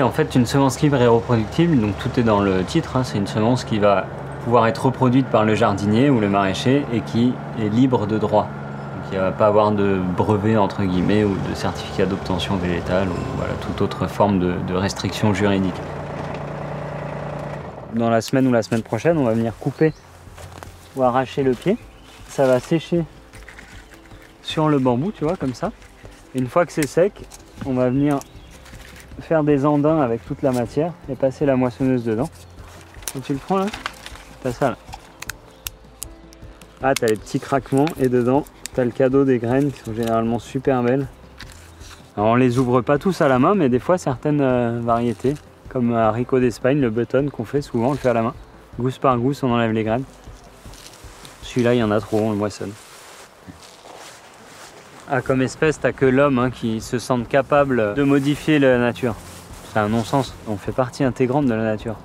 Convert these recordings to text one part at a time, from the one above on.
En fait, une semence libre et reproductible, donc tout est dans le titre, hein, c'est une semence qui va pouvoir être reproduite par le jardinier ou le maraîcher et qui est libre de droit. Donc il ne va pas avoir de brevet entre guillemets ou de certificat d'obtention végétale ou voilà, toute autre forme de, de restriction juridique. Dans la semaine ou la semaine prochaine, on va venir couper ou arracher le pied. Ça va sécher sur le bambou, tu vois, comme ça. Une fois que c'est sec, on va venir faire des andins avec toute la matière et passer la moissonneuse dedans. Tu le prends là? T'as ça là. Ah, t'as les petits craquements et dedans, t'as le cadeau des graines qui sont généralement super belles. Alors on les ouvre pas tous à la main, mais des fois certaines euh, variétés, comme haricot d'Espagne, le button qu'on fait souvent, on le fait à la main. Gousse par gousse, on enlève les graines. Celui-là, il y en a trop, on le moissonne. Ah, comme espèce, t'as que l'homme hein, qui se sente capable de modifier la nature. C'est un non-sens. On fait partie intégrante de la nature.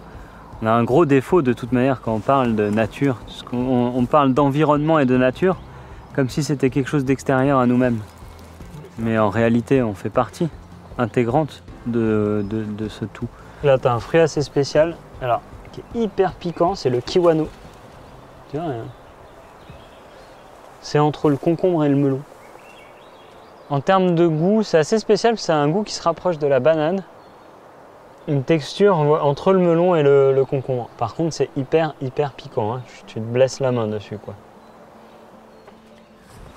On a un gros défaut de toute manière quand on parle de nature. On, parle d'environnement et de nature comme si c'était quelque chose d'extérieur à nous-mêmes. Mais en réalité, on fait partie intégrante de ce tout. Là, tu as un fruit assez spécial, alors, qui est hyper piquant, c'est le kiwano. Tu vois, hein. c'est entre le concombre et le melon. En termes de goût, c'est assez spécial, parce que c'est un goût qui se rapproche de la banane. Une texture entre le melon et le, le concombre. Par contre, c'est hyper, hyper piquant. hein. Tu te blesses la main dessus, quoi.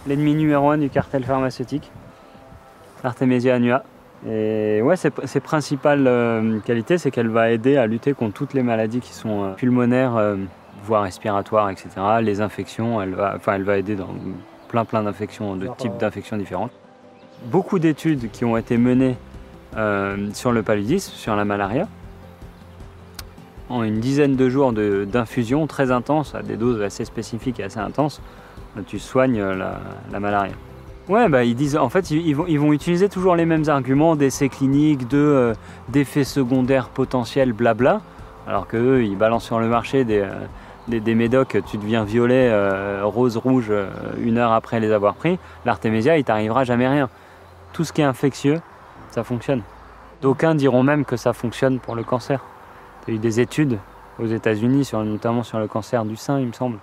L'ennemi numéro un du cartel pharmaceutique, l'Artemisia annua. Et ouais, ses, ses principales euh, qualités, c'est qu'elle va aider à lutter contre toutes les maladies qui sont euh, pulmonaires, euh, voire respiratoires, etc. Les infections, elle va, enfin, elle va aider dans plein plein d'infections, de types d'infections différentes. Beaucoup d'études qui ont été menées euh, sur le paludisme, sur la malaria, en une dizaine de jours d'infusion très intense, à des doses assez spécifiques et assez intenses, tu soignes la, la malaria. Ouais, bah ils disent, en fait, ils, vont, ils vont utiliser toujours les mêmes arguments d'essais cliniques, de, euh, d'effets secondaires potentiels, blabla, alors qu'eux, ils balancent sur le marché des, euh, des, médocs, tu deviens violet, euh, rose, rouge, euh, une heure après les avoir pris. L'artémésia, il t'arrivera jamais rien. Tout ce qui est infectieux, ça fonctionne. D'aucuns diront même que ça fonctionne pour le cancer. Il y a eu des études aux États-Unis, notamment sur le cancer du sein, il me semble,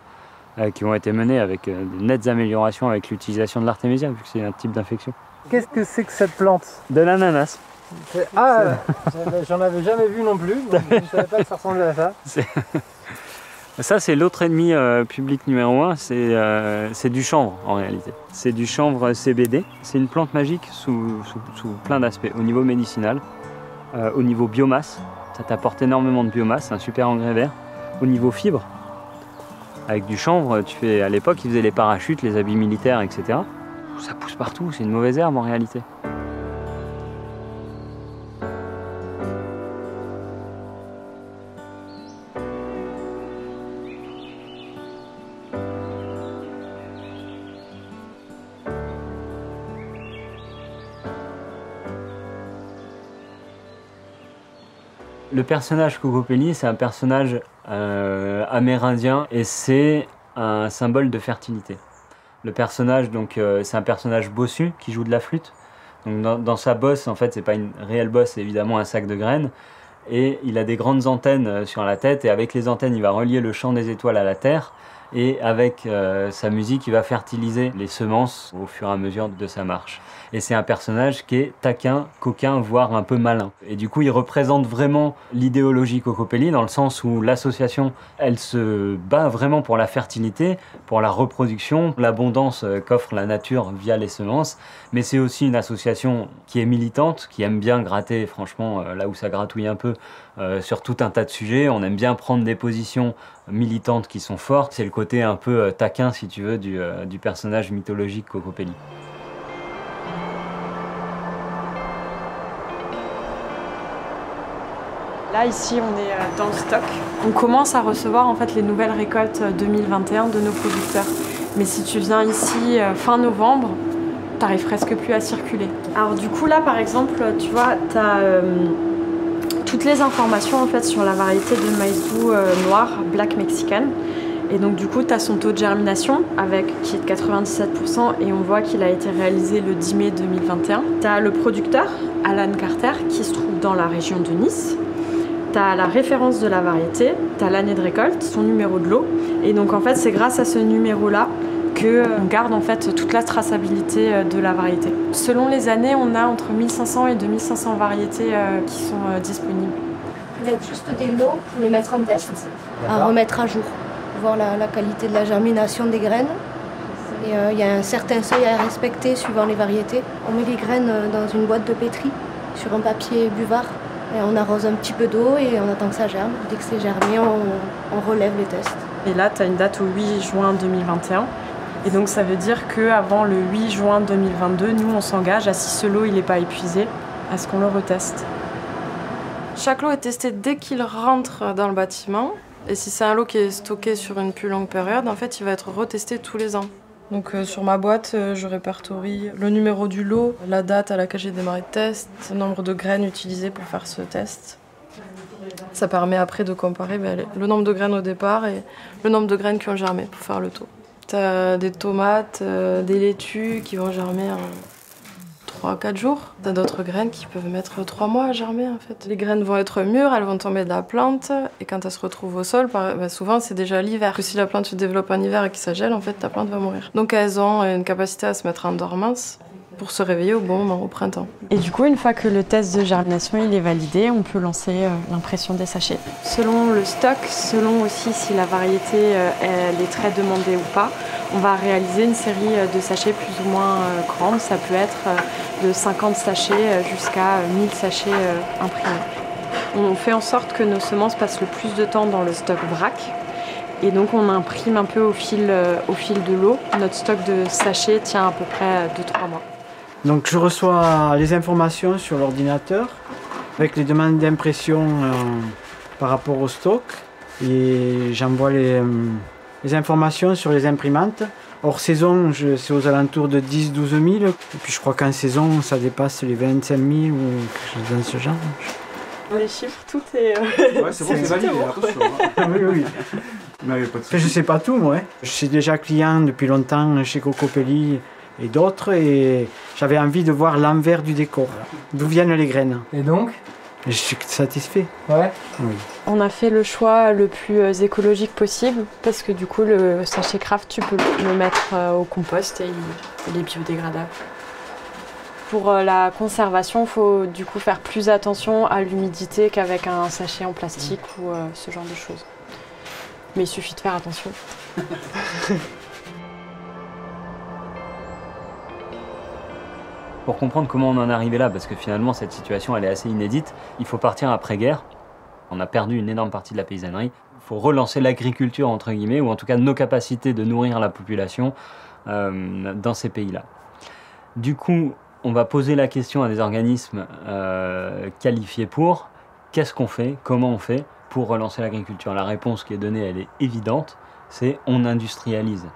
euh, qui ont été menées avec euh, de nettes améliorations avec l'utilisation de l'artémésia, vu que c'est un type d'infection. Qu'est-ce que c'est que cette plante? De l'ananas. Ah, j'en avais jamais vu non plus, donc je ne savais pas que ça ressemblait à ça. Ça, c'est l'autre ennemi euh, public numéro un, c'est euh, c'est du chanvre en réalité. C'est du chanvre CBD. C'est une plante magique sous, plein d'aspects. Au niveau médicinal, euh, au niveau biomasse, ça t'apporte énormément de biomasse, un super engrais vert. Au niveau fibre, avec du chanvre, tu fais, à l'époque, ils faisaient les parachutes, les habits militaires, etc. Ça pousse partout, c'est une mauvaise herbe en réalité. Le personnage Cocopelli, c'est un personnage euh, amérindien et c'est un symbole de fertilité. Le personnage, donc, euh, c'est un personnage bossu qui joue de la flûte. Dans, dans sa bosse, en fait, c'est pas une réelle bosse, c'est évidemment un sac de graines. Et il a des grandes antennes euh, sur la tête, et avec les antennes, il va relier le champ des étoiles à la terre. Et avec euh, sa musique, il va fertiliser les semences au fur et à mesure de sa marche. Et c'est un personnage qui est taquin, coquin, voire un peu malin. Et du coup, il représente vraiment l'idéologie Cocopelli dans le sens où l'association, elle se bat vraiment pour la fertilité, pour la reproduction, l'abondance euh, qu'offre la nature via les semences. Mais c'est aussi une association qui est militante, qui aime bien gratter, franchement, euh, là où ça gratouille un peu, euh, sur tout un tas de sujets. On aime bien prendre des positions militantes qui sont fortes. C'est le côté un peu euh, taquin, si tu veux, du, euh, personnage mythologique Cocopelli. Là, ici, on est dans le stock. On commence à recevoir en fait les nouvelles récoltes euh, 2021 de nos producteurs. Mais si tu viens ici fin novembre, t'arrives presque plus à circuler. Alors du coup, là, par exemple, tu vois, t'as toutes les informations en fait sur la variété de maïs doux euh, noir, Black Mexican. Et donc du coup, tu as son taux de germination avec, qui est de 97% et on voit qu'il a été réalisé le 10 mai 2021. Tu as le producteur, Alan Carter, qui se trouve dans la région de Nice. Tu as la référence de la variété, tu l'année de récolte, son numéro de lot. Et donc en fait, c'est grâce à ce numéro-là qu'on garde en fait toute la traçabilité euh, de la variété. Selon les années, on a entre 1500 et 2500 variétés euh, qui sont euh, disponibles. Vous êtes juste des lots pour les mettre en test, à remettre à jour, voir la, la qualité de la germination des graines. Et il y a un certain seuil à respecter suivant les variétés. On met les graines dans une boîte de pétri sur un papier buvard et on arrose un petit peu d'eau et on attend que ça germe. Dès que c'est germé, on, on relève les tests. Et là, tu as une date au 8 juin 2021. Et donc ça veut dire qu'avant le 8 juin 2022, nous on s'engage à si ce lot il n'est pas épuisé, à ce qu'on le reteste. Chaque lot est testé dès qu'il rentre dans le bâtiment. Et si c'est un lot qui est stocké sur une plus longue période, en fait il va être retesté tous les ans. Donc euh, sur ma boîte, euh, je répertorie le numéro du lot, la date à laquelle j'ai démarré le test, le nombre de graines utilisées pour faire ce test. Ça permet après de comparer ben, le nombre de graines au départ et le nombre de graines qui ont germé pour faire le taux. T'as des tomates, euh, des laitues qui vont germer en 3-4 jours. T'as d'autres graines qui peuvent mettre 3 mois à germer en fait. Les graines vont être mûres, elles vont tomber de la plante et quand elles se retrouvent au sol, bah, souvent c'est déjà l'hiver. Que si la plante se développe en hiver et que ça gèle, en fait ta plante va mourir. Donc elles ont une capacité à se mettre en dormance pour se réveiller au bon moment, au printemps. Et du coup, une fois que le test de germination il est validé, on peut lancer euh, l'impression des sachets. Selon le stock, selon aussi si la variété euh, elle est très demandée ou pas, on va réaliser une série euh, de sachets plus ou moins grandes. Ça peut être de 50 sachets jusqu'à 1000 sachets imprimés. On fait en sorte que nos semences passent le plus de temps dans le stock vrac, et donc on imprime un peu au fil, au fil de l'eau. Notre stock de sachets tient à peu près 2-3 mois. Donc je reçois les informations sur l'ordinateur avec les demandes d'impression euh, par rapport au stock et j'envoie les, euh, les, informations sur les imprimantes. Hors saison, c'est aux alentours de 10-12 000 et puis je crois qu'en saison ça dépasse les 25 000 ou quelque chose dans ce genre. Les chiffres, tout est. Euh, ouais, c'est bon, c'est validé, attention. Hein. oui, oui. Mais je sais pas tout, moi. Je suis déjà client depuis longtemps chez Cocopelli et d'autres, et j'avais envie de voir l'envers du décor, d'où viennent les graines. Et donc Je suis satisfait. Ouais. Oui. On a fait le choix le plus euh, écologique possible parce que du coup le sachet craft tu peux le mettre euh, au compost et il est biodégradable. Pour euh, la conservation, il faut du coup faire plus attention à l'humidité qu'avec un sachet en plastique ou ce genre de choses. Mais il suffit de faire attention. pour comprendre comment on en est arrivé là, parce que finalement cette situation elle est assez inédite, il faut partir après-guerre. On a perdu une énorme partie de la paysannerie. Il faut relancer l'agriculture, entre guillemets, ou en tout cas nos capacités de nourrir la population euh, dans ces pays-là. Du coup, on va poser la question à des organismes euh, qualifiés pour qu'est-ce qu'on fait, comment on fait pour relancer l'agriculture? La réponse qui est donnée, elle est évidente, c'est on industrialise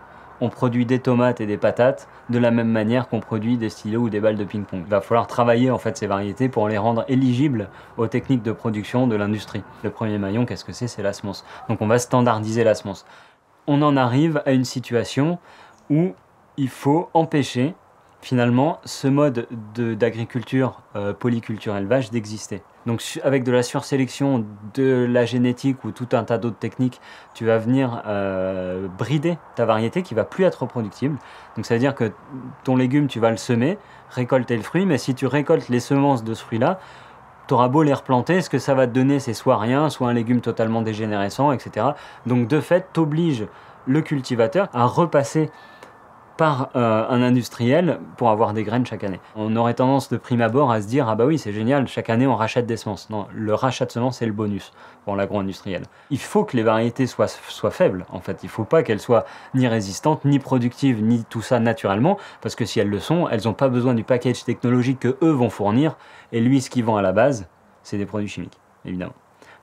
on produit des tomates et des patates de la même manière qu'on produit des stylos ou des balles de ping-pong. Il va falloir travailler en fait ces variétés pour les rendre éligibles aux techniques de production de l'industrie. Le premier maillon, qu'est-ce que c'est? C'est la semence. Donc on va standardiser la semence. On en arrive à une situation où il faut empêcher finalement ce mode d'agriculture euh, polyculture élevage d'exister. Donc avec de la sursélection, de la génétique ou tout un tas d'autres techniques, tu vas venir euh, brider ta variété qui va plus être reproductible. Donc ça veut dire que ton légume, tu vas le semer, récolter le fruit, mais si tu récoltes les semences de ce fruit-là, tu auras beau les replanter, ce que ça va te donner, c'est soit rien, soit un légume totalement dégénérescent, etc. Donc de fait, t'oblige le cultivateur à repasser par euh, un industriel pour avoir des graines chaque année. On aurait tendance de prime abord à se dire ah bah oui c'est génial, chaque année on rachète des semences. Non, le rachat de semences c'est le bonus pour l'agro-industriel. Il faut que les variétés soient, soient faibles en fait. Il faut pas qu'elles soient ni résistantes, ni productives, ni tout ça naturellement, parce que si elles le sont, elles n'ont pas besoin du package technologique que eux vont fournir. Et lui ce qu'ils vend à la base, c'est des produits chimiques, évidemment.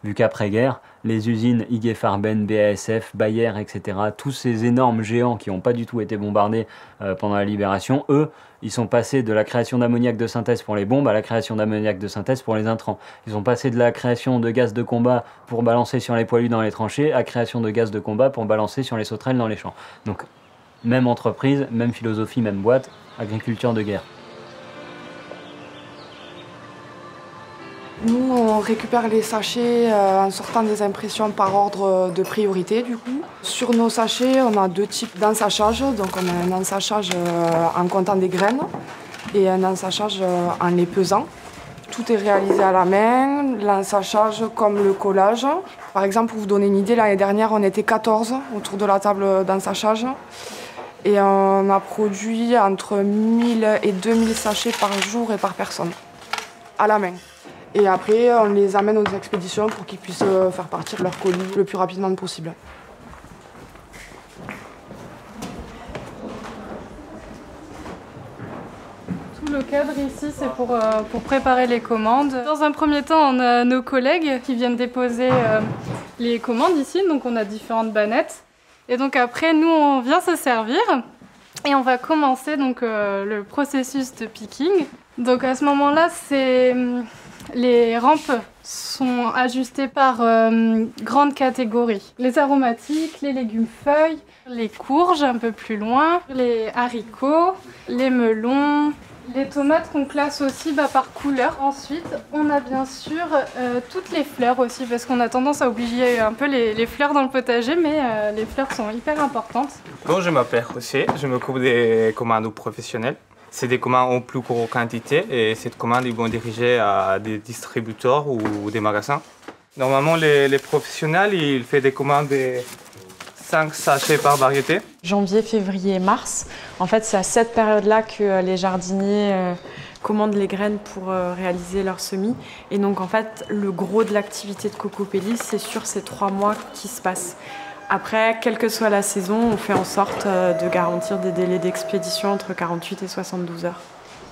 Vu qu'après-guerre, les usines IG Farben, BASF, Bayer, etc., tous ces énormes géants qui n'ont pas du tout été bombardés euh, pendant la libération, eux, ils sont passés de la création d'ammoniac de synthèse pour les bombes à la création d'ammoniac de synthèse pour les intrants. Ils sont passés de la création de gaz de combat pour balancer sur les poilus dans les tranchées à création de gaz de combat pour balancer sur les sauterelles dans les champs. Donc, même entreprise, même philosophie, même boîte, agriculture de guerre. Nous, on récupère les sachets euh, en sortant des impressions par ordre de priorité du coup. Sur nos sachets, on a deux types d'ensachage. Donc on a un ensachage euh, en comptant des graines et un ensachage euh, en les pesant. Tout est réalisé à la main, l'ensachage comme le collage. Par exemple, pour vous donner une idée, l'année dernière, on était 14 autour de la table d'ensachage. Et on a produit entre 1000 et 2000 sachets par jour et par personne, à la main. Et après, on les amène aux expéditions pour qu'ils puissent euh, faire partir leur colis le plus rapidement possible. Tout le cadre ici, c'est pour, euh, pour préparer les commandes. Dans un premier temps, on a nos collègues qui viennent déposer euh, les commandes ici. Donc, on a différentes bannettes. Et donc, après, nous, on vient se servir. Et on va commencer donc, le processus de picking. Donc, à ce moment-là, c'est hum, les rampes sont ajustées par euh, grandes catégories. Les aromatiques, les légumes feuilles, les courges un peu plus loin, les haricots, les melons, les tomates qu'on classe aussi bah, par couleur. Ensuite, on a bien sûr euh, toutes les fleurs aussi, parce qu'on a tendance à oublier un peu les, fleurs dans le potager, mais euh, les fleurs sont hyper importantes. Bon, je m'appelle José, je m'occupe des commandes professionnelles. C'est des commandes en plus grande quantité et cette commande, ils vont diriger à des distributeurs ou des magasins. Normalement, les, professionnels, ils font des commandes de 5 sachets par variété. Janvier, février, mars. En fait, c'est à cette période-là que euh, les jardiniers euh, commandent les graines pour euh, réaliser leur semis. Et donc, en fait, le gros de l'activité de Cocopelli, c'est sur ces trois mois qui se passent. Après, quelle que soit la saison, on fait en sorte euh, de garantir des délais d'expédition entre 48 et 72 heures.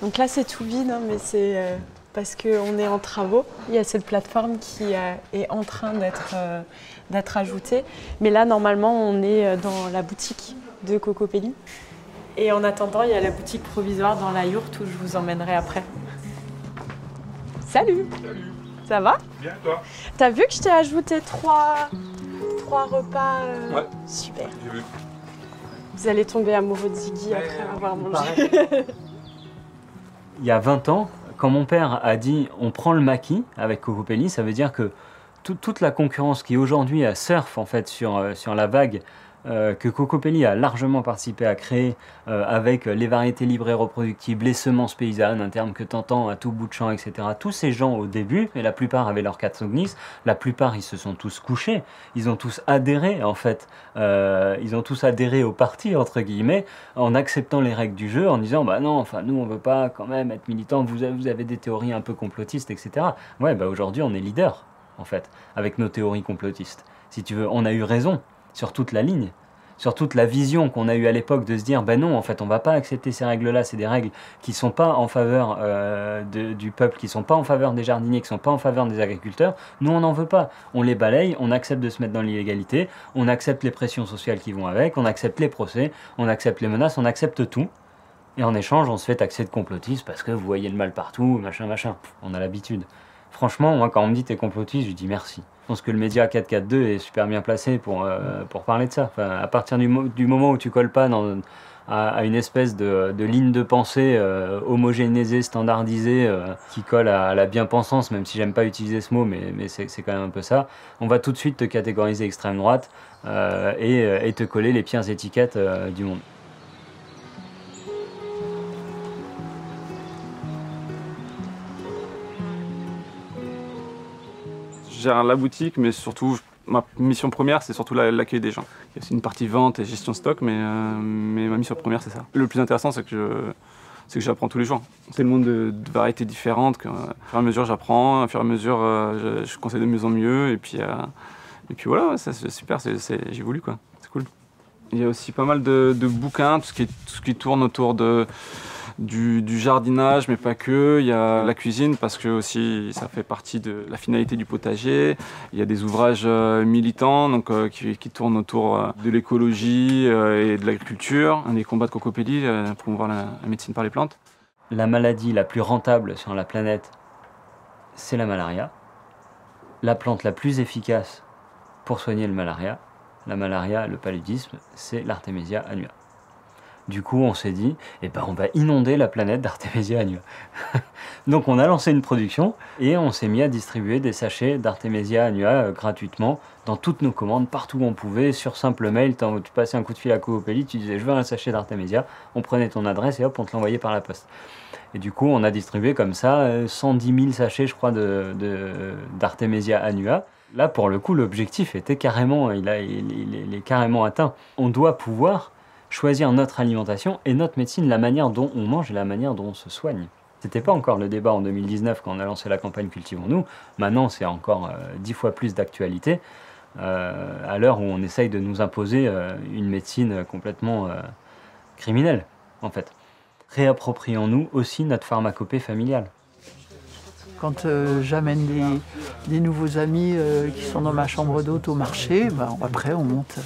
Donc là, c'est tout vide, hein, mais c'est euh, parce qu'on est en travaux. Il y a cette plateforme qui euh, est en train d'être ajoutée. Mais là, normalement, on est dans la boutique de Cocopelli. Et en attendant, il y a la boutique provisoire dans la yourte où je vous emmènerai après. Salut Salut Ça va? Bien, toi? T'as vu que je t'ai ajouté trois trois repas. Euh, ouais. Super. J'ai vu. Vous allez tomber amoureux de Ziggy après avoir mangé. Il y a 20 ans, quand mon père a dit on prend le maquis avec Cocopelli, ça veut dire que toute la concurrence qui aujourd'hui surfe en fait sur, euh, sur la vague euh, que Cocopelli a largement participé à créer euh, avec les variétés libres et reproductibles, les semences paysannes, un terme que t'entends à tout bout de champ, etc. Tous ces gens au début, et la plupart avaient leur Katsognis, la plupart ils se sont tous couchés, ils ont tous adhéré en fait, euh, ils ont tous adhéré au parti entre guillemets, en acceptant les règles du jeu, en disant bah non, enfin nous on veut pas quand même être militants, vous avez, vous avez des théories un peu complotistes, etc. Ouais, bah aujourd'hui on est leader en fait, avec nos théories complotistes. Si tu veux, on a eu raison sur toute la ligne, sur toute la vision qu'on a eue à l'époque de se dire ben non, en fait, on va pas accepter ces règles-là, c'est des règles qui sont pas en faveur euh, du peuple, qui sont pas en faveur des jardiniers, qui sont pas en faveur des agriculteurs. Nous, on n'en veut pas. On les balaye, on accepte de se mettre dans l'illégalité, on accepte les pressions sociales qui vont avec, on accepte les procès, on accepte les menaces, on accepte tout. Et en échange, on se fait taxer de complotiste parce que vous voyez le mal partout, machin, machin. On a l'habitude. Franchement, moi, quand on me dit t'es complotiste, je dis merci. Je pense que le média 442 est super bien placé pour, euh, pour parler de ça. Enfin, à partir du, moment où tu colles pas à, une espèce de, ligne de pensée euh, homogénéisée, standardisée, euh, qui colle à, la bien-pensance, même si j'aime pas utiliser ce mot, mais, mais c'est quand même un peu ça, on va tout de suite te catégoriser extrême droite et, et, te coller les pires étiquettes du monde. Gère la boutique, mais surtout, ma mission première, c'est surtout l'accueil des gens. Il y a aussi une partie vente et gestion stock, mais, euh, mais ma mission première, c'est ça. Le plus intéressant, c'est que c'est que j'apprends tous les jours. C'est le monde de, variétés différentes. Que, au fur et à mesure, j'apprends. Au fur et à mesure, euh, je, conseille de mieux en mieux. Et puis, euh, et puis voilà, c'est super. J'ai voulu, quoi. C'est cool. Il y a aussi pas mal de, bouquins, tout ce, qui, tout ce qui tourne autour de du, jardinage, mais pas que. Il y a la cuisine parce que aussi ça fait partie de la finalité du potager. Il y a des ouvrages euh, militants donc, euh, qui, tournent autour euh, de l'écologie et de l'agriculture, des combats de cocopélie, pour promouvoir la, la médecine par les plantes. La maladie la plus rentable sur la planète, c'est la malaria. La plante la plus efficace pour soigner le malaria, la malaria, le paludisme, c'est l'Artemisia annua. Du coup, on s'est dit, eh ben, on va inonder la planète d'Artemisia annua. Donc, on a lancé une production et on s'est mis à distribuer des sachets d'Artemisia annua euh, gratuitement dans toutes nos commandes, partout où on pouvait, sur simple mail. Tu passais un coup de fil à Coopélie, tu disais, je veux un sachet d'Artemisia. On prenait ton adresse et hop, on te l'envoyait par la poste. Et du coup, on a distribué comme ça 110 euh, 000 sachets, je crois, d'Artemisia de, annua. Là, pour le coup, l'objectif était carrément, il, a, il est carrément atteint. On doit pouvoir choisir notre alimentation et notre médecine, la manière dont on mange et la manière dont on se soigne. C'était pas encore le débat en 2019 quand on a lancé la campagne Cultivons-nous. Maintenant, c'est encore euh, dix fois plus d'actualité euh, à l'heure où on essaye de nous imposer euh, une médecine complètement criminelle, en fait. Réapproprions-nous aussi notre pharmacopée familiale. Quand j'amène des, nouveaux amis qui sont dans ma chambre d'hôte au marché, ben, après on monte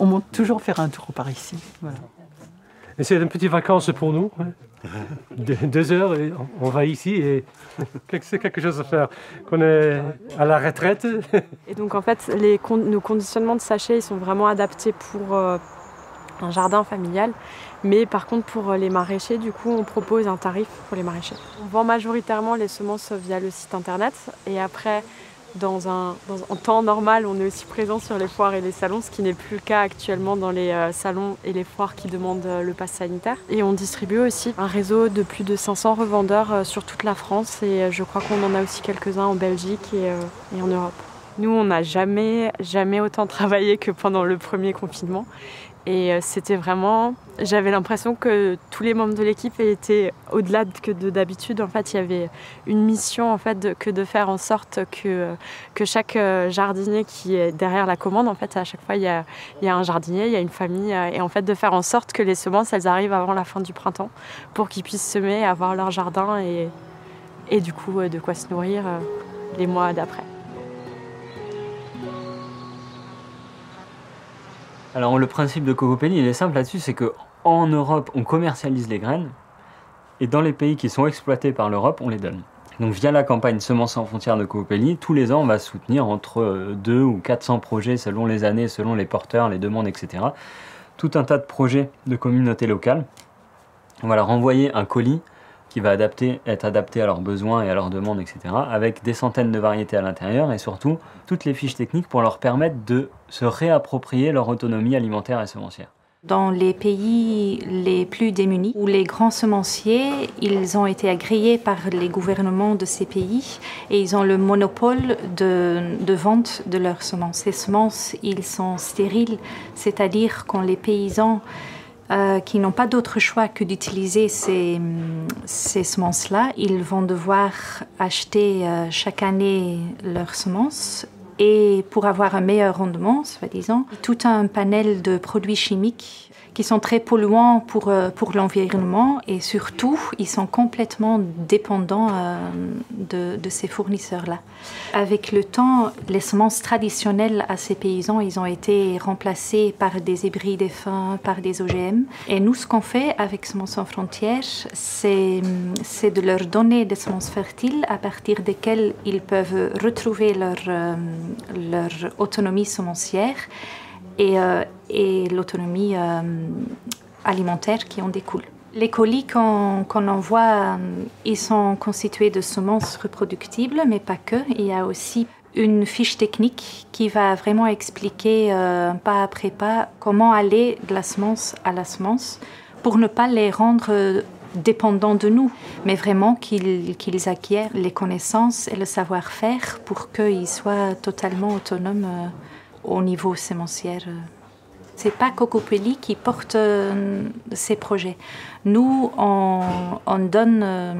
on monte toujours faire un tour par ici. Et c'est une petite vacances pour nous. Hein. deux heures et on va ici et c'est quelque chose à faire. Qu'on est à la retraite. Et donc en fait, les, nos conditionnements de sachets ils sont vraiment adaptés pour euh, un jardin familial. Mais par contre, pour les maraîchers, du coup, on propose un tarif pour les maraîchers. On vend majoritairement les semences via le site internet et après, dans un, en temps normal, on est aussi présent sur les foires et les salons, ce qui n'est plus le cas actuellement dans les euh, salons et les foires qui demandent euh, le pass sanitaire. Et on distribue aussi un réseau de plus de 500 revendeurs euh, sur toute la France et je crois qu'on en a aussi quelques-uns en Belgique et en Europe. Nous, on n'a jamais, jamais autant travaillé que pendant le premier confinement. Et euh, c'était vraiment, j'avais l'impression que tous les membres de l'équipe étaient au-delà que de d'habitude. En fait, il y avait une mission en fait que de faire en sorte que, que chaque euh, jardinier qui est derrière la commande, en fait, à chaque fois il y a, il y a un jardinier, il y a une famille, euh, et en fait de faire en sorte que les semences elles arrivent avant la fin du printemps pour qu'ils puissent semer, avoir leur jardin et, et du coup de quoi se nourrir les mois d'après. Alors le principe de Cocopelli, il est simple là-dessus, c'est que en Europe, on commercialise les graines, et dans les pays qui sont exploités par l'Europe, on les donne. Donc via la campagne Semences sans frontières de Cocopelli, tous les ans, on va soutenir entre 2 euh, ou 400 projets selon les années, selon les porteurs, les demandes, etc. Tout un tas de projets de communautés locales. On va leur envoyer un colis qui va adapter, être adapté à leurs besoins et à leurs demandes, etc., avec des centaines de variétés à l'intérieur et surtout toutes les fiches techniques pour leur permettre de se réapproprier leur autonomie alimentaire et semencière. Dans les pays les plus démunis, où les grands semenciers, ils ont été agréés par les gouvernements de ces pays et ils ont le monopole de, de vente de leurs semences. Ces semences, ils sont stériles, c'est-à-dire quand les paysans euh, qui n'ont pas d'autre choix que d'utiliser ces, ces semences-là. Ils vont devoir acheter euh, chaque année leurs semences et pour avoir un meilleur rendement, soi-disant, tout un panel de produits chimiques qui sont très polluants pour, euh, pour l'environnement et surtout, ils sont complètement dépendants euh, de, de, ces fournisseurs-là. Avec le temps, les semences traditionnelles à ces paysans, ils ont été remplacés par des hybrides fins, par des OGM. Et nous, ce qu'on fait avec Semences sans frontières, c'est, c'est de leur donner des semences fertiles à partir desquelles ils peuvent retrouver leur, euh, leur autonomie semencière et, euh, et l'autonomie euh, alimentaire qui en découle. Les colis qu'on envoie, euh, ils sont constitués de semences reproductibles, mais pas que. Il y a aussi une fiche technique qui va vraiment expliquer pas après pas comment aller de la semence à la semence pour ne pas les rendre dépendants de nous, mais vraiment qu'ils acquièrent les connaissances et le savoir-faire pour qu'ils soient totalement autonomes au niveau sémencière. C'est pas Cocopelli qui porte euh, ces projets. Nous, on, donne euh,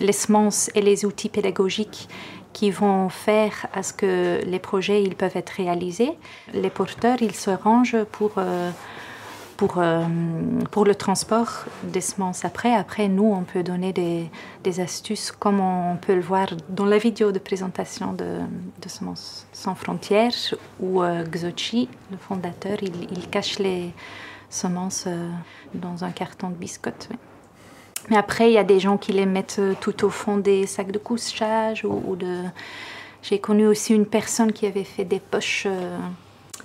les semences et les outils pédagogiques qui vont faire à ce que les projets ils peuvent être réalisés. Les porteurs, ils se rangent pour, euh, pour, euh, pour le transport des semences après. Après, nous, on peut donner des, des, astuces comme on peut le voir dans la vidéo de présentation de, de Semences sans frontières où euh, Xochi, le fondateur, il, il, cache les semences euh, dans un carton de biscottes. Mais après, il y a des gens qui les mettent tout au fond des sacs de couchage ou, ou de... J'ai connu aussi une personne qui avait fait des poches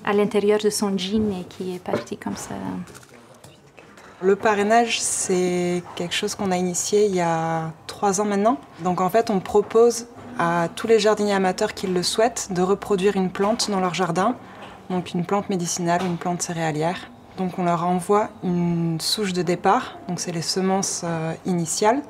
à l'intérieur de son jean et qui est parti comme ça. Le parrainage, c'est quelque chose qu'on a initié il y a trois ans maintenant. Donc en fait, on propose à tous les jardiniers amateurs qui le souhaitent de reproduire une plante dans leur jardin, donc une plante médicinale une plante céréalière. Donc on leur envoie une souche de départ, donc c'est les semences euh, initiales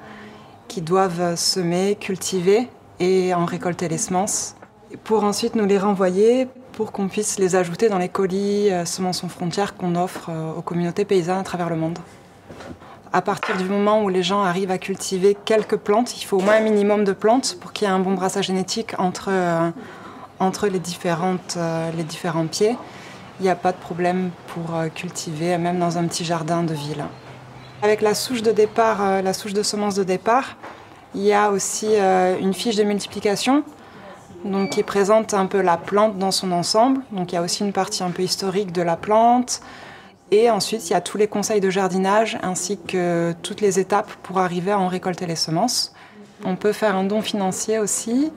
qui doivent semer, cultiver et en récolter les semences pour ensuite nous les renvoyer pour qu'on puisse les ajouter dans les colis euh, semences sans frontières qu'on offre euh, aux communautés paysannes à travers le monde. À partir du moment où les gens arrivent à cultiver quelques plantes, il faut au moins un minimum de plantes pour qu'il y ait un bon brassage génétique entre, euh, les, les différents pieds. Il n'y a pas de problème pour cultiver, même dans un petit jardin de ville. Avec la souche de départ, la souche de semences de départ, il y a aussi une fiche de multiplication donc qui présente un peu la plante dans son ensemble. Donc il y a aussi une partie un peu historique de la plante. Et ensuite, il y a tous les conseils de jardinage ainsi que toutes les étapes pour arriver à en récolter les semences. On peut faire un don financier aussi,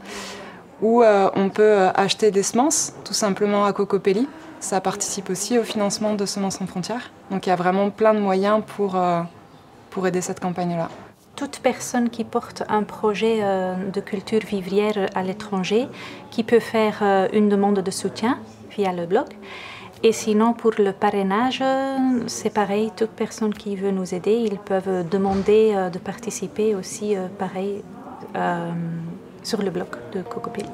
ou euh, on peut euh, acheter des semences tout simplement à Cocopelli. Ça participe aussi au financement de Semences sans frontières. Donc il y a vraiment plein de moyens pour, euh, pour aider cette campagne-là toute personne qui porte un projet euh, de culture vivrière à l'étranger, qui peut faire euh, une demande de soutien via le blog. Et sinon, pour le parrainage, c'est pareil, toute personne qui veut nous aider, ils peuvent demander euh, de participer aussi, pareil, sur le blog de Cocopil.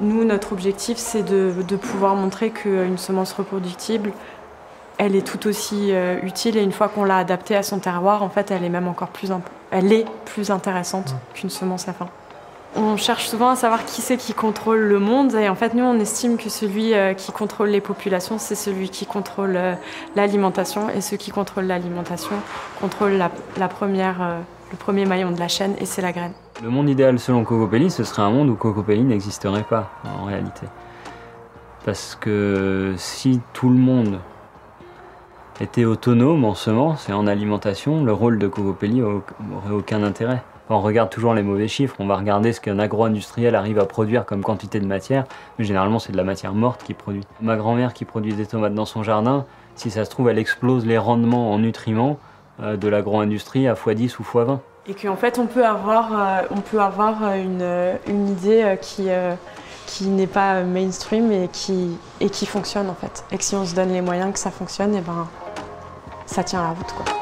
Nous, notre objectif, c'est de, de, pouvoir montrer qu'une semence reproductible elle est tout aussi euh, utile et une fois qu'on l'a adaptée à son terroir, en fait, elle est même encore plus, elle est plus intéressante qu'une semence à fin. On cherche souvent à savoir qui c'est qui contrôle le monde et en fait nous on estime que celui euh, qui contrôle les populations c'est celui qui contrôle euh, l'alimentation et ceux qui contrôlent l'alimentation contrôlent la, première, le premier maillon de la chaîne et c'est la graine. Le monde idéal selon Cocopelli ce serait un monde où Cocopelli n'existerait pas en réalité. Parce que si tout le monde était autonome en semences et en alimentation, le rôle de Cocopelli aurait aucun intérêt. On regarde toujours les mauvais chiffres, on va regarder ce qu'un agro-industriel arrive à produire comme quantité de matière, mais généralement c'est de la matière morte qui produit. Ma grand-mère qui produit des tomates dans son jardin, si ça se trouve, elle explose les rendements en nutriments euh, de l'agro-industrie à x10 ou x20. Et qu'en fait on peut avoir, euh, on peut avoir une, une idée qui, euh, qui n'est pas mainstream et qui, et qui fonctionne en fait. Et que si on se donne les moyens que ça fonctionne, et eh ben ça tient la route. Quoi.